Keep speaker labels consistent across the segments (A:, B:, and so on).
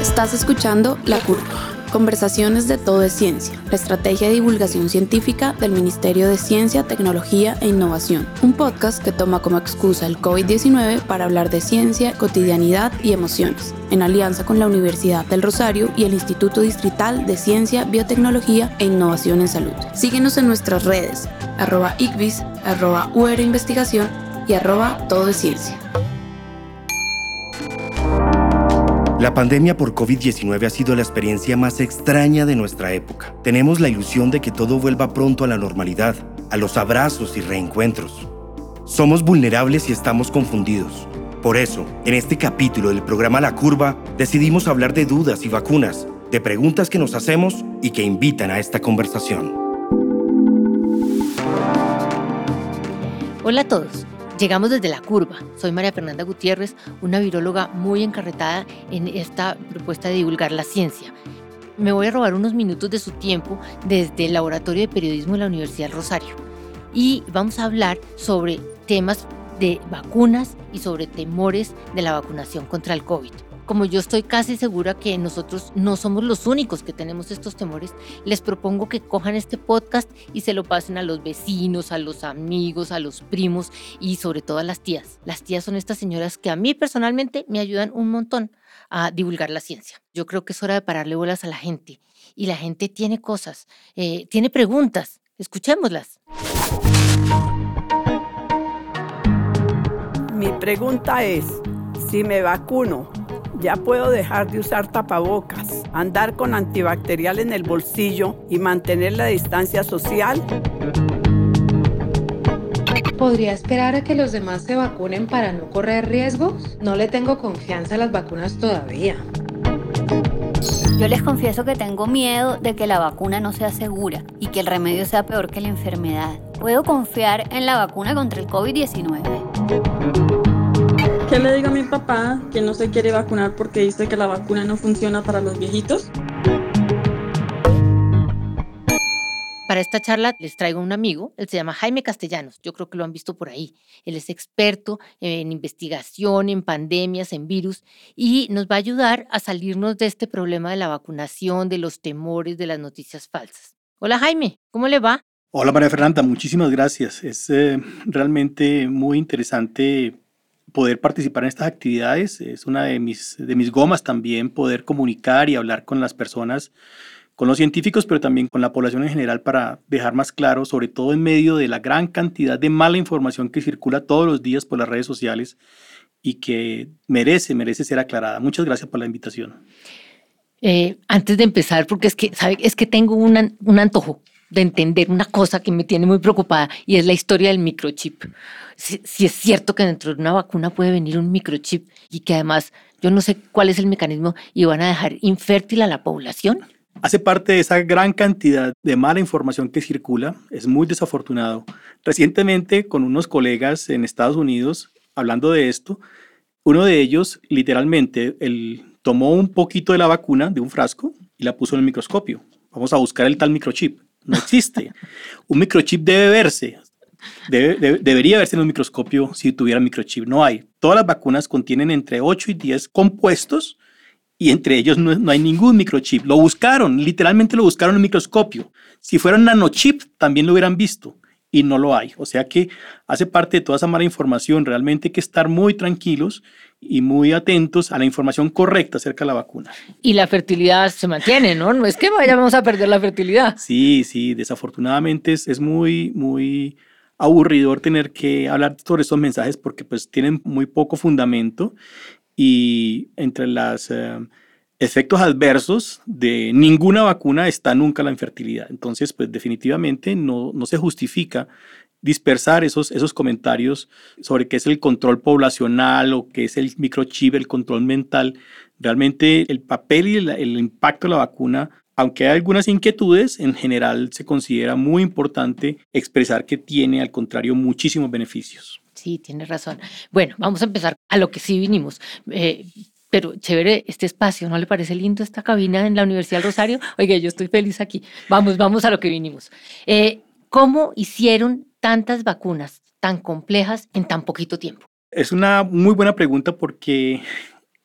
A: Estás escuchando La Curva, conversaciones de todo es ciencia, la estrategia de divulgación científica del Ministerio de Ciencia, Tecnología e Innovación, un podcast que toma como excusa el COVID-19 para hablar de ciencia, cotidianidad y emociones, en alianza con la Universidad del Rosario y el Instituto Distrital de Ciencia, Biotecnología e Innovación en Salud. Síguenos en nuestras redes, arroba ICBIS, arroba UR Investigación y arroba todo es ciencia.
B: La pandemia por COVID-19 ha sido la experiencia más extraña de nuestra época. Tenemos la ilusión de que todo vuelva pronto a la normalidad, a los abrazos y reencuentros. Somos vulnerables y estamos confundidos. Por eso, en este capítulo del programa La Curva, decidimos hablar de dudas y vacunas, de preguntas que nos hacemos y que invitan a esta conversación.
C: Hola a todos. Llegamos desde la curva. Soy María Fernanda Gutiérrez, una viróloga muy encarretada en esta propuesta de divulgar la ciencia. Me voy a robar unos minutos de su tiempo desde el Laboratorio de Periodismo de la Universidad Rosario y vamos a hablar sobre temas de vacunas y sobre temores de la vacunación contra el COVID como yo estoy casi segura que nosotros no somos los únicos que tenemos estos temores, les propongo que cojan este podcast y se lo pasen a los vecinos, a los amigos, a los primos y sobre todo a las tías. Las tías son estas señoras que a mí personalmente me ayudan un montón a divulgar la ciencia. Yo creo que es hora de pararle bolas a la gente y la gente tiene cosas, eh, tiene preguntas. Escuchémoslas.
D: Mi pregunta es, si me vacuno, ya puedo dejar de usar tapabocas, andar con antibacterial en el bolsillo y mantener la distancia social.
E: ¿Podría esperar a que los demás se vacunen para no correr riesgos? No le tengo confianza a las vacunas todavía.
F: Yo les confieso que tengo miedo de que la vacuna no sea segura y que el remedio sea peor que la enfermedad. ¿Puedo confiar en la vacuna contra el COVID-19?
G: ¿Qué le digo a mi papá que no se quiere vacunar porque dice que la vacuna no funciona para los viejitos?
C: Para esta charla les traigo un amigo, él se llama Jaime Castellanos, yo creo que lo han visto por ahí. Él es experto en investigación, en pandemias, en virus, y nos va a ayudar a salirnos de este problema de la vacunación, de los temores, de las noticias falsas. Hola Jaime, ¿cómo le va?
H: Hola María Fernanda, muchísimas gracias. Es eh, realmente muy interesante poder participar en estas actividades. Es una de mis, de mis gomas también poder comunicar y hablar con las personas, con los científicos, pero también con la población en general para dejar más claro, sobre todo en medio de la gran cantidad de mala información que circula todos los días por las redes sociales y que merece, merece ser aclarada. Muchas gracias por la invitación.
C: Eh, antes de empezar, porque es que, ¿sabe? Es que tengo un antojo de entender una cosa que me tiene muy preocupada y es la historia del microchip. Si, es cierto que dentro de una vacuna puede venir un microchip y que además yo no sé cuál es el mecanismo y van a dejar infértil a la población.
H: Hace parte de esa gran cantidad de mala información que circula, es muy desafortunado. Recientemente con unos colegas en Estados Unidos, hablando de esto, uno de ellos literalmente él tomó un poquito de la vacuna de un frasco y la puso en el microscopio. Vamos a buscar el tal microchip no existe. un microchip debe verse, debería verse en un microscopio si tuviera microchip. No hay. Todas las vacunas contienen entre 8 y 10 compuestos y entre ellos no, no, hay ningún microchip. Lo buscaron, literalmente lo buscaron en un microscopio. Si fuera un nanochip, también lo hubieran visto y no lo hay. O sea que hace parte de toda esa mala información. Realmente hay que estar muy tranquilos y muy atentos a la información correcta acerca de la vacuna.
C: Y la fertilidad se mantiene, ¿no? No es que vayamos a perder la fertilidad.
H: Sí, sí, desafortunadamente es, es muy, muy aburridor tener que hablar sobre estos mensajes porque pues tienen muy poco fundamento y entre los eh, efectos adversos de ninguna vacuna está nunca la infertilidad. Entonces, pues definitivamente no, no se justifica dispersar esos, esos comentarios sobre qué es el control poblacional o qué es el microchip, el control mental. Realmente el papel y el, impacto de la vacuna aunque hay algunas inquietudes, en general se considera muy importante expresar que tiene, al contrario, muchísimos beneficios.
C: Sí, tiene razón. Bueno, vamos a empezar a lo que sí vinimos. Eh, pero chévere este espacio, ¿no le parece lindo esta cabina en la Universidad del Rosario? Oiga, yo estoy feliz aquí. Vamos, vamos a lo que vinimos. Eh, ¿Cómo hicieron tantas vacunas tan complejas en tan poquito tiempo?
H: Es una muy buena pregunta porque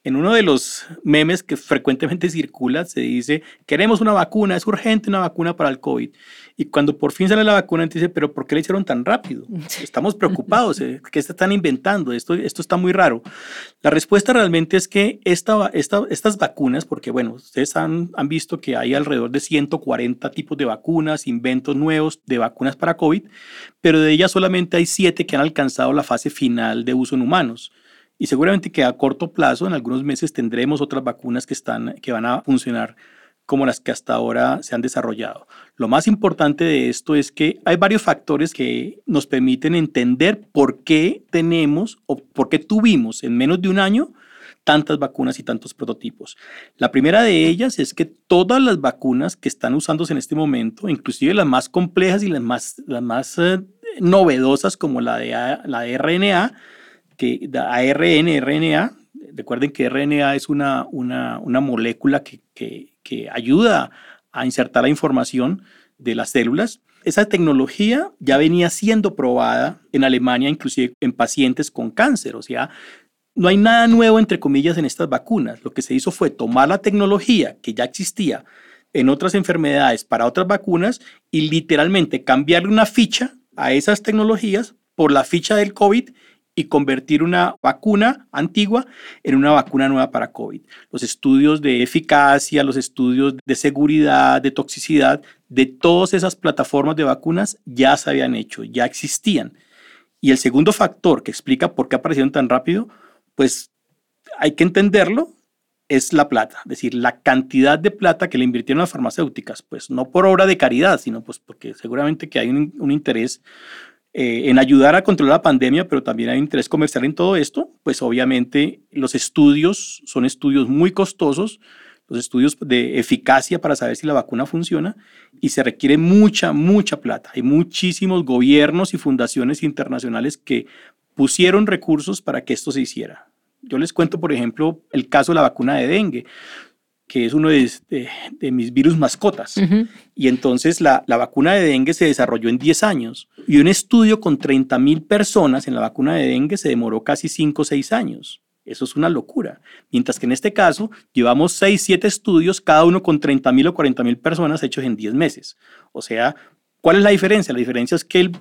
H: En uno de los memes que frecuentemente circula se dice, queremos una vacuna, es urgente una vacuna para el COVID. Y cuando por fin sale la vacuna, dice, pero ¿por qué la hicieron tan rápido? Estamos preocupados, eh, ¿qué se están inventando? Esto, esto está muy raro. La respuesta realmente es que esta, esta, estas vacunas, porque bueno, ustedes han, han visto que hay alrededor de 140 tipos de vacunas, inventos nuevos de vacunas para COVID, pero de ellas solamente hay siete que han alcanzado la fase final de uso en humanos. Y seguramente que a corto plazo, en algunos meses, tendremos otras vacunas que, están, que van a funcionar como las que hasta ahora se han desarrollado. Lo más importante de esto es que hay varios factores que nos permiten entender por qué tenemos o por qué tuvimos en menos de un año tantas vacunas y tantos prototipos. La primera de ellas es que todas las vacunas que están usándose en este momento, inclusive las más complejas y las más, las más eh, novedosas como la de, la de RNA, que ARN, RNA, recuerden que RNA es una, una, una molécula que, que, que ayuda a insertar la información de las células. Esa tecnología ya venía siendo probada en Alemania, inclusive en pacientes con cáncer. O sea, no hay nada nuevo, entre comillas, en estas vacunas. Lo que se hizo fue tomar la tecnología que ya existía en otras enfermedades para otras vacunas y literalmente cambiarle una ficha a esas tecnologías por la ficha del COVID y convertir una vacuna antigua en una vacuna nueva para COVID. Los estudios de eficacia, los estudios de seguridad, de toxicidad, de todas esas plataformas de vacunas ya se habían hecho, ya existían. Y el segundo factor que explica por qué aparecieron tan rápido, pues hay que entenderlo, es la plata, es decir, la cantidad de plata que le invirtieron las farmacéuticas, pues no por obra de caridad, sino pues porque seguramente que hay un, un interés eh, en ayudar a controlar la pandemia, pero también hay interés comercial en todo esto, pues obviamente los estudios son estudios muy costosos, los estudios de eficacia para saber si la vacuna funciona y se requiere mucha, mucha plata. Hay muchísimos gobiernos y fundaciones internacionales que pusieron recursos para que esto se hiciera. Yo les cuento, por ejemplo, el caso de la vacuna de dengue que es uno de, mis virus mascotas. Y entonces la, la, vacuna de dengue se desarrolló en 10 años. Y un estudio con 30 mil personas en la vacuna de dengue se demoró casi 5 o 6 años. Eso es una locura. Mientras que en este caso llevamos 6, 7 estudios, cada uno con 30 mil o 40 mil personas hechos en 10 meses. O sea, ¿cuál es la diferencia? La diferencia es que el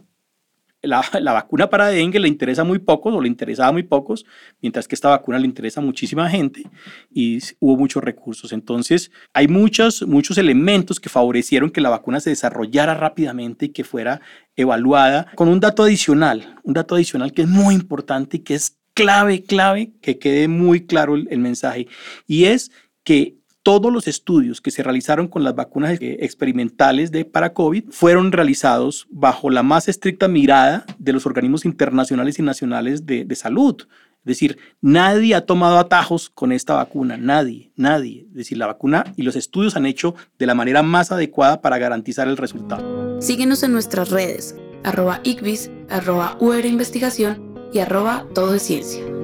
H: la, vacuna para dengue le interesa muy pocos o le interesaba muy pocos, mientras que esta vacuna le interesa muchísima gente y hubo muchos recursos. Entonces, hay muchos, muchos elementos que favorecieron que la vacuna se desarrollara rápidamente y que fuera evaluada con un dato adicional, un dato adicional que es muy importante y que es clave, clave, que quede muy claro el mensaje, y es que todos los estudios que se realizaron con las vacunas eh, experimentales de para COVID fueron realizados bajo la más estricta mirada de los organismos internacionales y nacionales de, salud. Es decir, nadie ha tomado atajos con esta vacuna, nadie, nadie. Es decir, la vacuna y los estudios han hecho de la manera más adecuada para garantizar el resultado.
A: Síguenos en nuestras redes, arroba ICBIS, arroba UR Investigación y arroba Todo es Ciencia.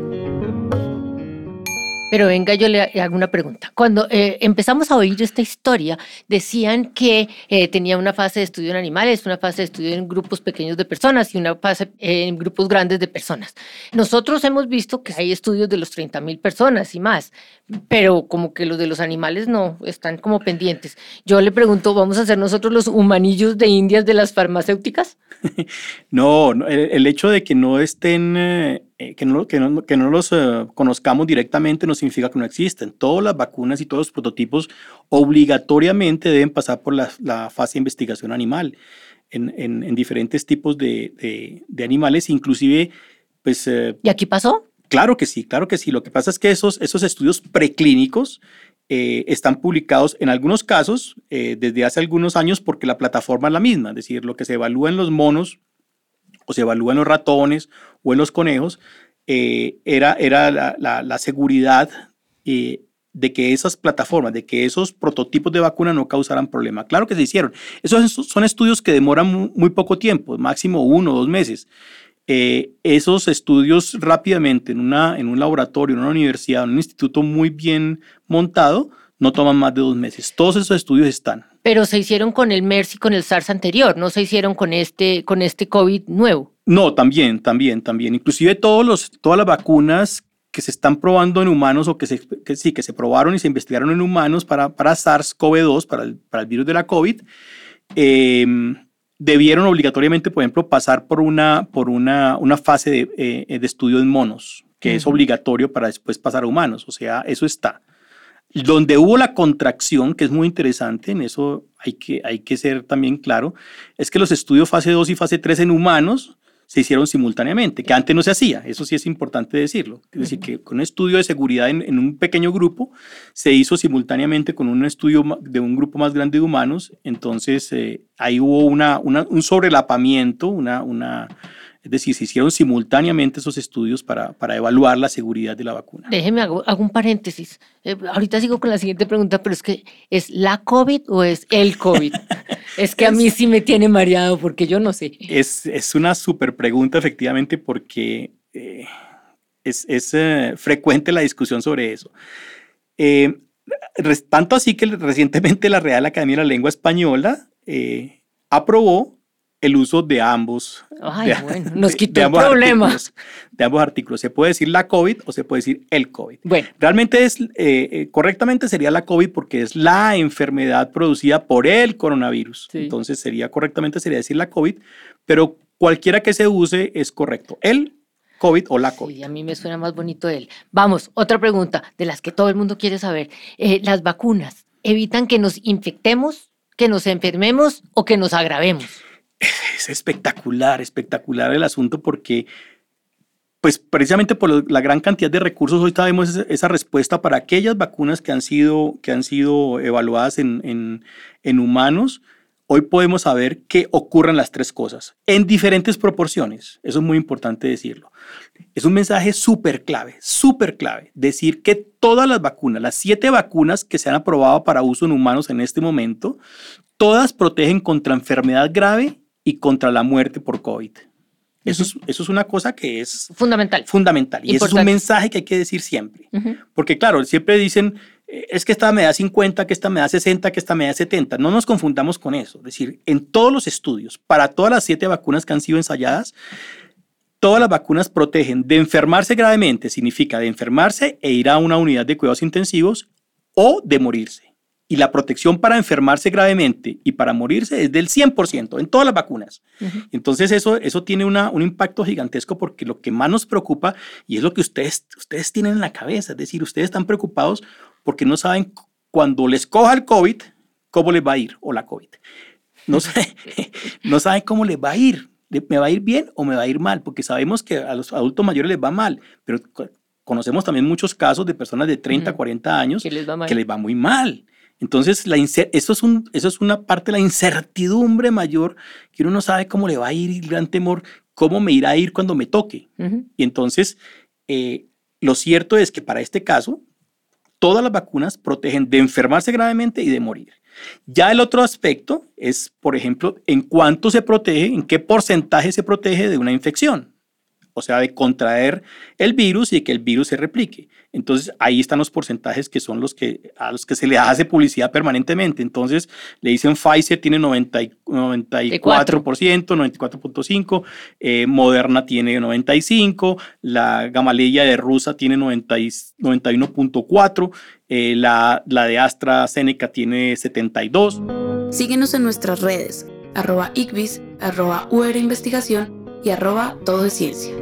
C: Pero venga, yo le hago una pregunta. Cuando eh, empezamos a oír esta historia, decían que eh, tenía una fase de estudio en animales, una fase de estudio en grupos pequeños de personas y una fase en grupos grandes de personas. Nosotros hemos visto que hay estudios de los 30 mil personas y más, pero como que los de los animales no, están como pendientes. Yo le pregunto, ¿vamos a ser nosotros los humanillos de indias de las farmacéuticas?
H: no, el, hecho de que no estén... Eh, que, no, que, no, que no los eh, conozcamos directamente no significa que no existen. Todas las vacunas y todos los prototipos obligatoriamente deben pasar por la, la fase de investigación animal en, en, en diferentes tipos de, de, de, animales, inclusive, pues...
C: Eh, ¿Y aquí pasó?
H: Claro que sí, claro que sí. Lo que pasa es que esos, esos estudios preclínicos eh, están publicados en algunos casos eh, desde hace algunos años porque la plataforma es la misma, es decir, lo que se evalúa en los monos o se evalúa en los ratones o en los conejos, eh, era, era la, seguridad eh, de que esas plataformas, de que esos prototipos de vacuna no causaran problema. Claro que se hicieron. Esos son estudios que demoran muy, muy poco tiempo, máximo uno o dos meses. Eh, esos estudios rápidamente en, una, en un laboratorio, en una universidad, en un instituto muy bien montado, no toman más de dos meses. Todos esos estudios están
C: pero se hicieron con el MERS y con el SARS anterior, no se hicieron con este, con este COVID nuevo.
H: No, también, también, también. Inclusive todos los, todas las vacunas que se están probando en humanos o que, se, que sí, que se probaron y se investigaron en humanos para, para SARS-CoV-2, para el, para el virus de la COVID, eh, debieron obligatoriamente, por ejemplo, pasar por una, por una, una fase de, eh, de estudio en monos, que uh -huh. es obligatorio para después pasar a humanos. O sea, eso está. Donde hubo la contracción, que es muy interesante, en eso hay que, hay que ser también claro, es que los estudios fase 2 y fase 3 en humanos se hicieron simultáneamente, que antes no se hacía, eso sí es importante decirlo. Es decir, que con un estudio de seguridad en, en, un pequeño grupo se hizo simultáneamente con un estudio de un grupo más grande de humanos, entonces eh, ahí hubo una, una, un sobrelapamiento, una, una, es decir, se hicieron simultáneamente esos estudios para, para evaluar la seguridad de la vacuna.
C: Déjeme, hago, hago un paréntesis. Eh, ahorita sigo con la siguiente pregunta, pero es que ¿es la COVID o es el COVID? es que a mí sí me tiene mareado porque yo no sé.
H: Es, es una súper pregunta, efectivamente, porque eh, es, es eh, frecuente la discusión sobre eso. Eh, tanto así que recientemente la Real Academia de la Lengua Española eh, aprobó el uso de ambos.
C: Ay, de, bueno, nos quitó de, de el problema.
H: De ambos artículos. Se puede decir la COVID o se puede decir el COVID.
C: Bueno.
H: Realmente es, eh, correctamente sería la COVID porque es la enfermedad producida por el coronavirus. Sí. Entonces sería, correctamente sería decir la COVID, pero cualquiera que se use es correcto. El COVID o la COVID.
C: Sí, a mí me suena más bonito él. Vamos, otra pregunta de las que todo el mundo quiere saber. Eh, ¿Las vacunas evitan que nos infectemos, que nos enfermemos o que nos agravemos?
H: Es espectacular, espectacular el asunto porque, pues precisamente por la gran cantidad de recursos, hoy sabemos esa respuesta para aquellas vacunas que han sido, que han sido evaluadas en, en, en humanos. Hoy podemos saber que ocurren las tres cosas en diferentes proporciones. Eso es muy importante decirlo. Es un mensaje súper clave, súper clave. Decir que todas las vacunas, las siete vacunas que se han aprobado para uso en humanos en este momento, todas protegen contra enfermedad grave y contra la muerte por COVID. Eso, es, eso es una cosa que es
C: fundamental.
H: Fundamental. Y eso es un mensaje que hay que decir siempre. Uh -huh. Porque claro, siempre dicen, eh, es que esta me da 50, que esta me da 60, que esta me da 70. No nos confundamos con eso. Es decir, en todos los estudios, para todas las siete vacunas que han sido ensayadas, todas las vacunas protegen de enfermarse gravemente, significa de enfermarse e ir a una unidad de cuidados intensivos o de morirse y la protección para enfermarse gravemente y para morirse es del 100% en todas las vacunas. Uh -huh. Entonces eso, eso tiene una, un impacto gigantesco porque lo que más nos preocupa y es lo que ustedes, ustedes tienen en la cabeza, es decir, ustedes están preocupados porque no saben cuando les coja el COVID, cómo les va a ir o la COVID. No, sé, no saben cómo les va a ir, me va a ir bien o me va a ir mal, porque sabemos que a los adultos mayores les va mal, pero conocemos también muchos casos de personas de 30, uh -huh. 40 años
C: que les va,
H: que les va muy mal. Entonces, la eso, es un, eso es una parte de la incertidumbre mayor, que uno no sabe cómo le va a ir y el gran temor, cómo me irá a ir cuando me toque. Uh -huh. Y entonces, eh, lo cierto es que para este caso, todas las vacunas protegen de enfermarse gravemente y de morir. Ya el otro aspecto es, por ejemplo, en cuánto se protege, en qué porcentaje se protege de una infección o sea, de contraer el virus y de que el virus se replique. Entonces, ahí están los porcentajes que son los que, a los que se le hace publicidad permanentemente. Entonces, le dicen Pfizer tiene 90, 94%, 94.5%, eh, Moderna tiene 95%, la Gamaleya de Rusa tiene 91.4%, eh, la, la de AstraZeneca tiene 72%.
A: Síguenos en nuestras redes, arroba ICBIS, arroba UR Investigación y arroba todo es ciencia.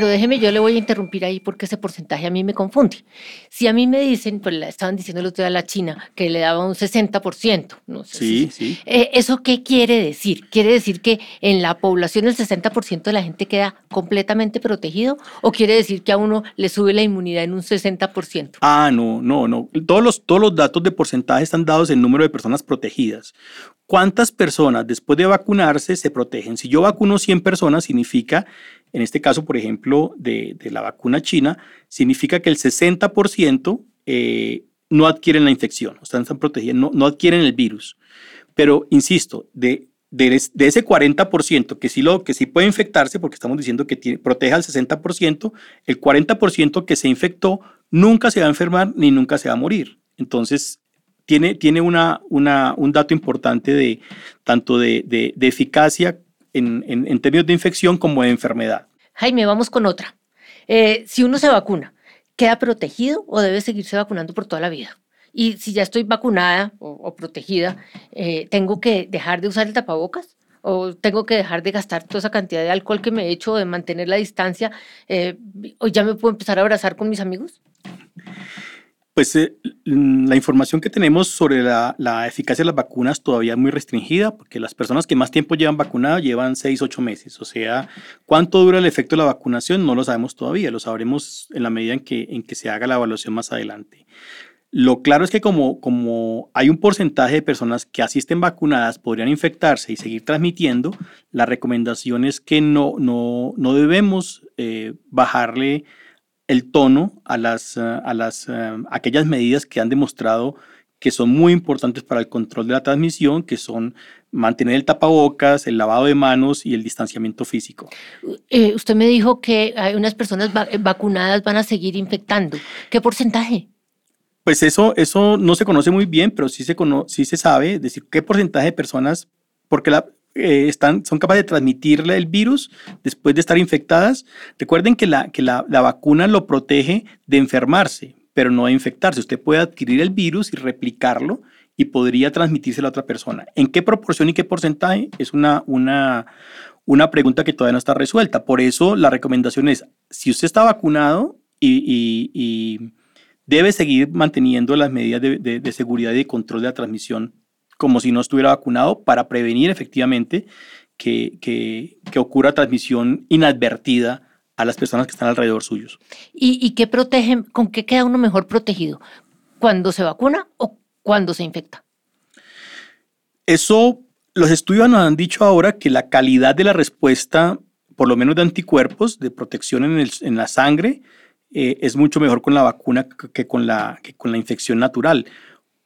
C: Pero déjeme, yo le voy a interrumpir ahí porque ese porcentaje a mí me confunde. Si a mí me dicen, pues estaban diciendo el otro día a la China que le daba un 60%, no sé.
H: Sí, si, sí.
C: Eh, ¿Eso qué quiere decir? ¿Quiere decir que en la población el 60% de la gente queda completamente protegido? ¿O quiere decir que a uno le sube la inmunidad en un 60%?
H: Ah, no, no, no. Todos los, todos los datos de porcentaje están dados en número de personas protegidas. ¿Cuántas personas después de vacunarse se protegen? Si yo vacuno 100 personas, significa en este caso, por ejemplo, de, de la vacuna china, significa que el 60% eh, no adquieren la infección, o están, están no, no, adquieren el virus. Pero, insisto, de, de, de, ese 40% que sí, lo, que sí puede infectarse, porque estamos diciendo que tiene, protege al 60%, el 40% que se infectó nunca se va a enfermar ni nunca se va a morir. Entonces, tiene, tiene una, una, un dato importante de tanto de, de, de eficacia en, términos de infección como de enfermedad.
C: Jaime, vamos con otra. Eh, si uno se vacuna, ¿queda protegido o debe seguirse vacunando por toda la vida? Y si ya estoy vacunada o, protegida, eh, ¿tengo que dejar de usar el tapabocas? ¿O tengo que dejar de gastar toda esa cantidad de alcohol que me he hecho, de mantener la distancia? Eh, ¿O ya me puedo empezar a abrazar con mis amigos?
H: Pues eh, la información que tenemos sobre la, eficacia de las vacunas todavía es muy restringida, porque las personas que más tiempo llevan vacunadas llevan 6, 8 meses. O sea, cuánto dura el efecto de la vacunación no lo sabemos todavía, lo sabremos en la medida en que, en que se haga la evaluación más adelante. Lo claro es que como, como hay un porcentaje de personas que asisten vacunadas podrían infectarse y seguir transmitiendo, la recomendación es que no, no, no debemos eh, bajarle el tono a, las, eh, a las, eh, aquellas medidas que han demostrado que son muy importantes para el control de la transmisión, que son mantener el tapabocas, el lavado de manos y el distanciamiento físico.
C: Eh, usted me dijo que hay unas personas vacunadas van a seguir infectando. ¿Qué porcentaje?
H: Pues eso, eso no se conoce muy bien, pero sí se, sí se sabe, decir, qué porcentaje de personas, porque la, eh, están, son capaces de transmitirle el virus después de estar infectadas. Recuerden que, la, que la, la, vacuna lo protege de enfermarse, pero no de infectarse. Usted puede adquirir el virus y replicarlo y podría transmitirse a otra persona. ¿En qué proporción y qué porcentaje? Es una, una, una pregunta que todavía no está resuelta. Por eso la recomendación es, si usted está vacunado y, debe seguir manteniendo las medidas de, de, de seguridad y de control de la transmisión como si no estuviera vacunado para prevenir efectivamente que, que, que ocurra transmisión inadvertida a las personas que están alrededor suyos.
C: ¿Y, y qué protegen, con qué queda uno mejor protegido? ¿Cuando se vacuna o cuando se infecta?
H: Eso, los estudios nos han dicho ahora que la calidad de la respuesta, por lo menos de anticuerpos, de protección en, el, en la sangre, eh, es mucho mejor con la vacuna que con la, que con la infección natural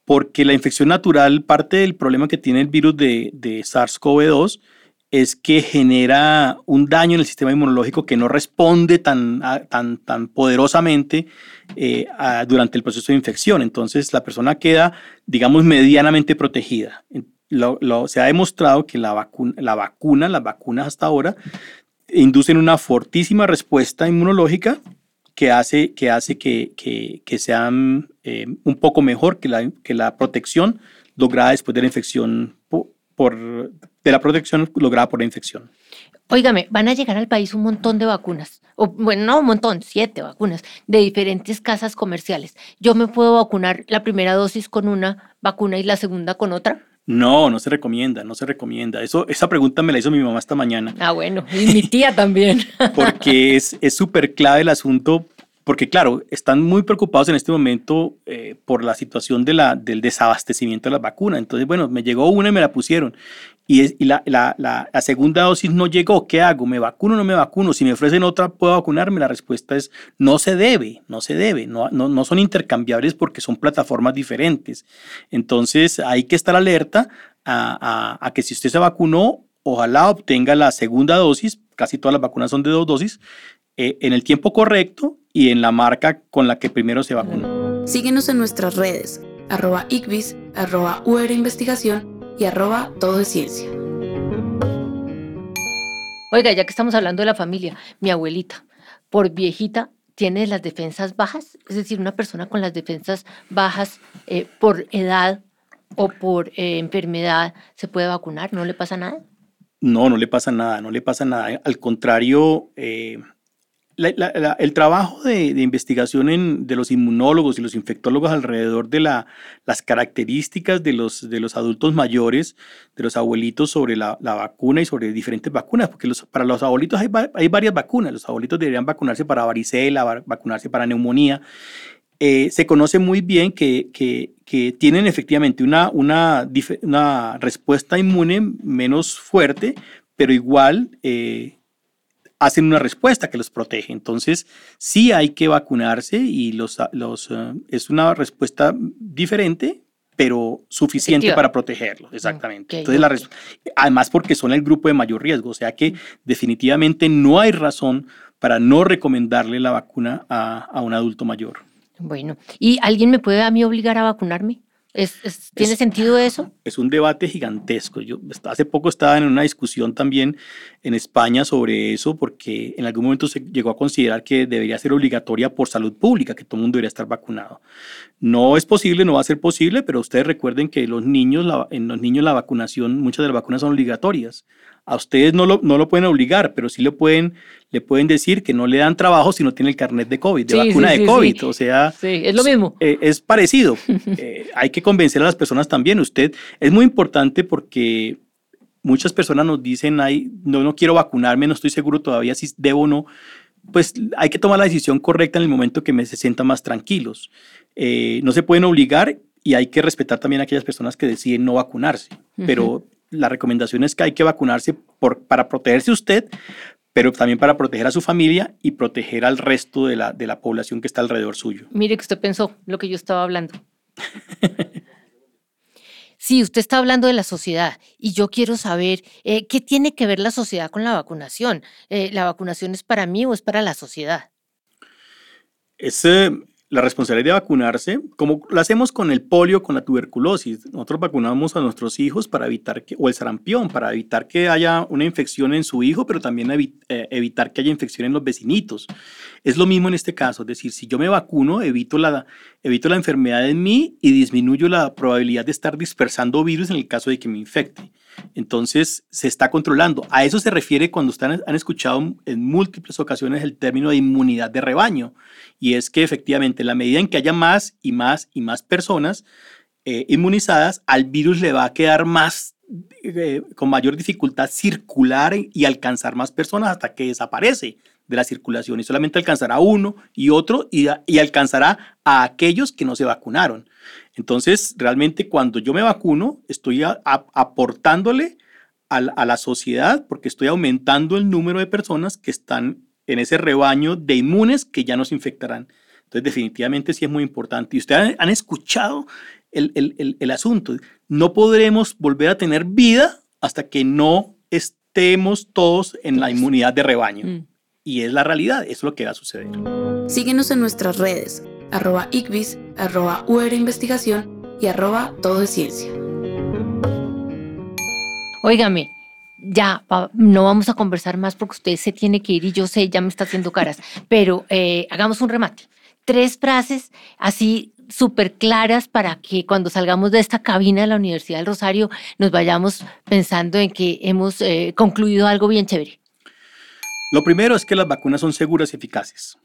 H: porque la infección natural, parte del problema que tiene el virus de, SARS-CoV-2 es que genera un daño en el sistema inmunológico que no responde tan, tan, tan poderosamente eh, durante el proceso de infección. Entonces la persona queda, digamos, medianamente protegida. se ha demostrado que la, vacuna, la vacuna, las vacunas hasta ahora, inducen una fortísima respuesta inmunológica que hace que, hace que, que, sean eh, un poco mejor que la, que la protección lograda después de la infección por, de la protección lograda por la infección.
C: Óigame, van a llegar al país un montón de vacunas, o bueno, no un montón, siete vacunas de diferentes casas comerciales. ¿Yo me puedo vacunar la primera dosis con una vacuna y la segunda con otra?
H: No, no se recomienda, no se recomienda. Eso, esa pregunta me la hizo mi mamá esta mañana.
C: Ah, bueno, y mi tía también.
H: porque es súper clave el asunto, porque claro, están muy preocupados en este momento eh, por la situación de la, del desabastecimiento de las vacunas. Entonces, bueno, me llegó una y me la pusieron y, la, la, la, segunda dosis no llegó, ¿qué hago? ¿Me vacuno o no me vacuno? Si me ofrecen otra, ¿puedo vacunarme? La respuesta es no se debe, no se debe, no, no, no son intercambiables porque son plataformas diferentes. Entonces hay que estar alerta a, a, a que si usted se vacunó, ojalá obtenga la segunda dosis, casi todas las vacunas son de dos dosis, eh, en el tiempo correcto y en la marca con la que primero se vacunó.
A: Síguenos en nuestras redes, arroba ICBIS, arroba UR Investigación y arroba todo es ciencia.
C: Oiga, ya que estamos hablando de la familia, mi abuelita, por viejita, tiene las defensas bajas, es decir, una persona con las defensas bajas eh, por edad o por eh, enfermedad, ¿se puede vacunar? ¿No le pasa nada?
H: No, no le pasa nada, no le pasa nada. Al contrario, eh, el trabajo de, investigación de los inmunólogos y los infectólogos alrededor de las características de los, de los adultos mayores, de los abuelitos sobre la, vacuna y sobre diferentes vacunas, porque para los abuelitos hay, varias vacunas. Los abuelitos deberían vacunarse para varicela, vacunarse para neumonía. Eh, se conoce muy bien que, tienen efectivamente una, una, una, respuesta inmune menos fuerte, pero igual eh, hacen una respuesta que los protege. Entonces, sí hay que vacunarse y los, los, eh, es una respuesta diferente, pero suficiente para protegerlos, exactamente. Entonces, además porque son el grupo de mayor riesgo, o sea que definitivamente no hay razón para no recomendarle la vacuna a, a un adulto mayor.
C: Bueno, ¿y alguien me puede a mí obligar a vacunarme? Tiene sentido eso?
H: Es un debate gigantesco. Yo hace poco estaba en una discusión también en España sobre eso, porque en algún momento se llegó a considerar que debería ser obligatoria por salud pública, que todo el mundo debería estar vacunado. No es posible, no va a ser posible, pero ustedes recuerden que los niños, en los niños la vacunación, muchas de las vacunas son obligatorias. A ustedes no lo, no lo pueden obligar, pero sí le pueden, le pueden decir que no le dan trabajo si no tiene el carnet de COVID, de vacuna de COVID. O sea,
C: es lo mismo.
H: Eh, es parecido. Eh, hay que convencer a las personas también. Usted es muy importante porque muchas personas nos dicen, Ay, no, no quiero vacunarme, no estoy seguro todavía si debo o no. Pues hay que tomar la decisión correcta en el momento que me se sientan más tranquilos. Eh, no se pueden obligar y hay que respetar también a aquellas personas que deciden no vacunarse. Pero la recomendación es que hay que vacunarse por, para protegerse usted, pero también para proteger a su familia y proteger al resto de la, de la población que está alrededor suyo.
C: Mire que usted pensó lo que yo estaba hablando. sí, usted está hablando de la sociedad y yo quiero saber eh, qué tiene que ver la sociedad con la vacunación. Eh, ¿La vacunación es para mí o es para la sociedad?
H: Es, la responsabilidad de vacunarse, como lo hacemos con el polio, con la tuberculosis. Nosotros vacunamos a nuestros hijos para evitar que, o el sarampión, para evitar que haya una infección en su hijo, pero también eh, evitar que haya infección en los vecinitos. Es lo mismo en este caso, es decir, si yo me vacuno, evito la, evito la enfermedad en mí y disminuyo la probabilidad de estar dispersando virus en el caso de que me infecte. Entonces, se está controlando. A eso se refiere cuando están, han escuchado en múltiples ocasiones el término de inmunidad de rebaño. Y es que efectivamente, en la medida en que haya más y más y más personas eh, inmunizadas, al virus le va a quedar más, eh, con mayor dificultad circular y alcanzar más personas hasta que desaparece de la circulación y solamente alcanzará uno y otro y alcanzará a aquellos que no se vacunaron. Entonces, realmente cuando yo me vacuno, estoy aportándole a, la sociedad porque estoy aumentando el número de personas que están en ese rebaño de inmunes que ya nos infectarán. Entonces, definitivamente sí es muy importante. Y ustedes han, escuchado el, asunto. No podremos volver a tener vida hasta que no estemos todos en la inmunidad de rebaño. Mm. Y es la realidad, eso es lo que va a suceder.
A: Síguenos en nuestras redes, arroba ICBIS, arroba UR Investigación y arroba Todo es Ciencia.
C: Óigame, ya no vamos a conversar más porque usted se tiene que ir y yo sé, ya me está haciendo caras, pero eh, hagamos un remate. Tres frases así súper claras para que cuando salgamos de esta cabina de la Universidad del Rosario nos vayamos pensando en que hemos eh, concluido algo bien chévere.
H: Lo primero es que las vacunas son seguras y eficaces.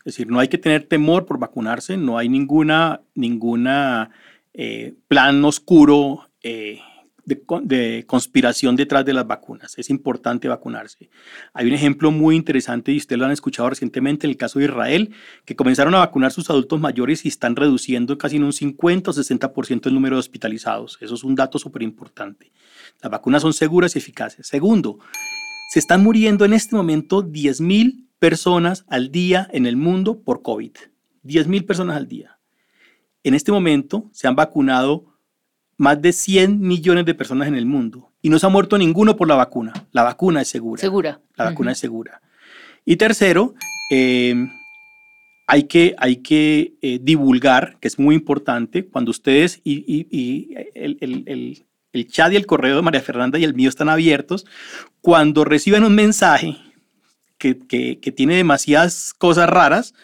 H: Es decir, no hay que tener temor por vacunarse, no hay ninguna, ninguna eh, plan oscuro eh, de, conspiración detrás de las vacunas. Es importante vacunarse. Hay un ejemplo muy interesante y ustedes lo han escuchado recientemente en el caso de Israel, que comenzaron a vacunar sus adultos mayores y están reduciendo casi en un 50 o 60% el número de hospitalizados. Eso es un dato súper importante. Las vacunas son seguras y eficaces. Segundo, se están muriendo en este momento 10.000 personas al día en el mundo por COVID. 10.000 personas al día. En este momento se han vacunado más de 100 millones de personas en el mundo y no se ha muerto ninguno por la vacuna. La vacuna es segura.
C: Segura.
H: La vacuna es segura. Y tercero, eh, hay que, hay que eh, divulgar, que es muy importante, cuando ustedes y, el, el chat y el correo de María Fernanda y el mío están abiertos. Cuando reciban un mensaje que, tiene demasiadas cosas raras,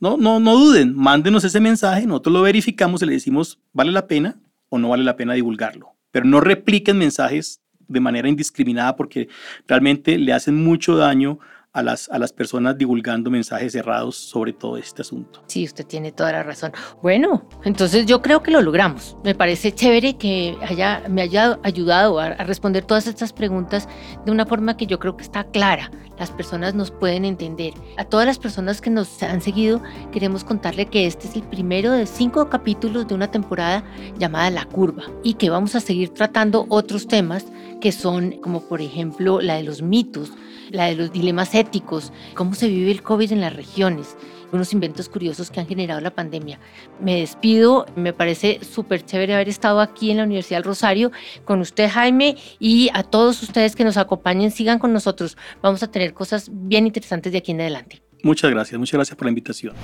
H: no, no, no duden, mándenos ese mensaje, nosotros lo verificamos y le decimos, ¿vale la pena o no vale la pena divulgarlo? Pero no repliquen mensajes de manera indiscriminada porque realmente le hacen mucho daño a las, a las personas divulgando mensajes errados sobre todo este asunto.
C: Sí, usted tiene toda la razón. Bueno, entonces yo creo que lo logramos. Me parece chévere que haya, me haya ayudado a, a responder todas estas preguntas de una forma que yo creo que está clara. Las personas nos pueden entender. A todas las personas que nos han seguido, queremos contarle que este es el primero de cinco capítulos de una temporada llamada La Curva y que vamos a seguir tratando otros temas que son como por ejemplo la de los mitos, la de los dilemas éticos, cómo se vive el COVID en las regiones, unos inventos curiosos que han generado la pandemia. Me despido, me parece súper chévere haber estado aquí en la Universidad del Rosario con usted, Jaime, y a todos ustedes que nos acompañen, sigan con nosotros. Vamos a tener cosas bien interesantes de aquí en adelante.
H: Muchas gracias, muchas gracias por la invitación.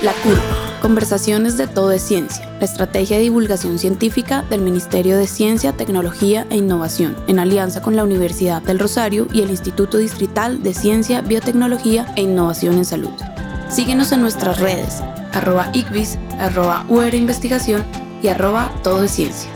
A: La Curva. Conversaciones de Todo es Ciencia, la estrategia de divulgación científica del Ministerio de Ciencia, Tecnología e Innovación, en alianza con la Universidad del Rosario y el Instituto Distrital de Ciencia, Biotecnología e Innovación en Salud. Síguenos en nuestras redes, arroba ICBIS, arroba UR Investigación y arroba Todo es Ciencia.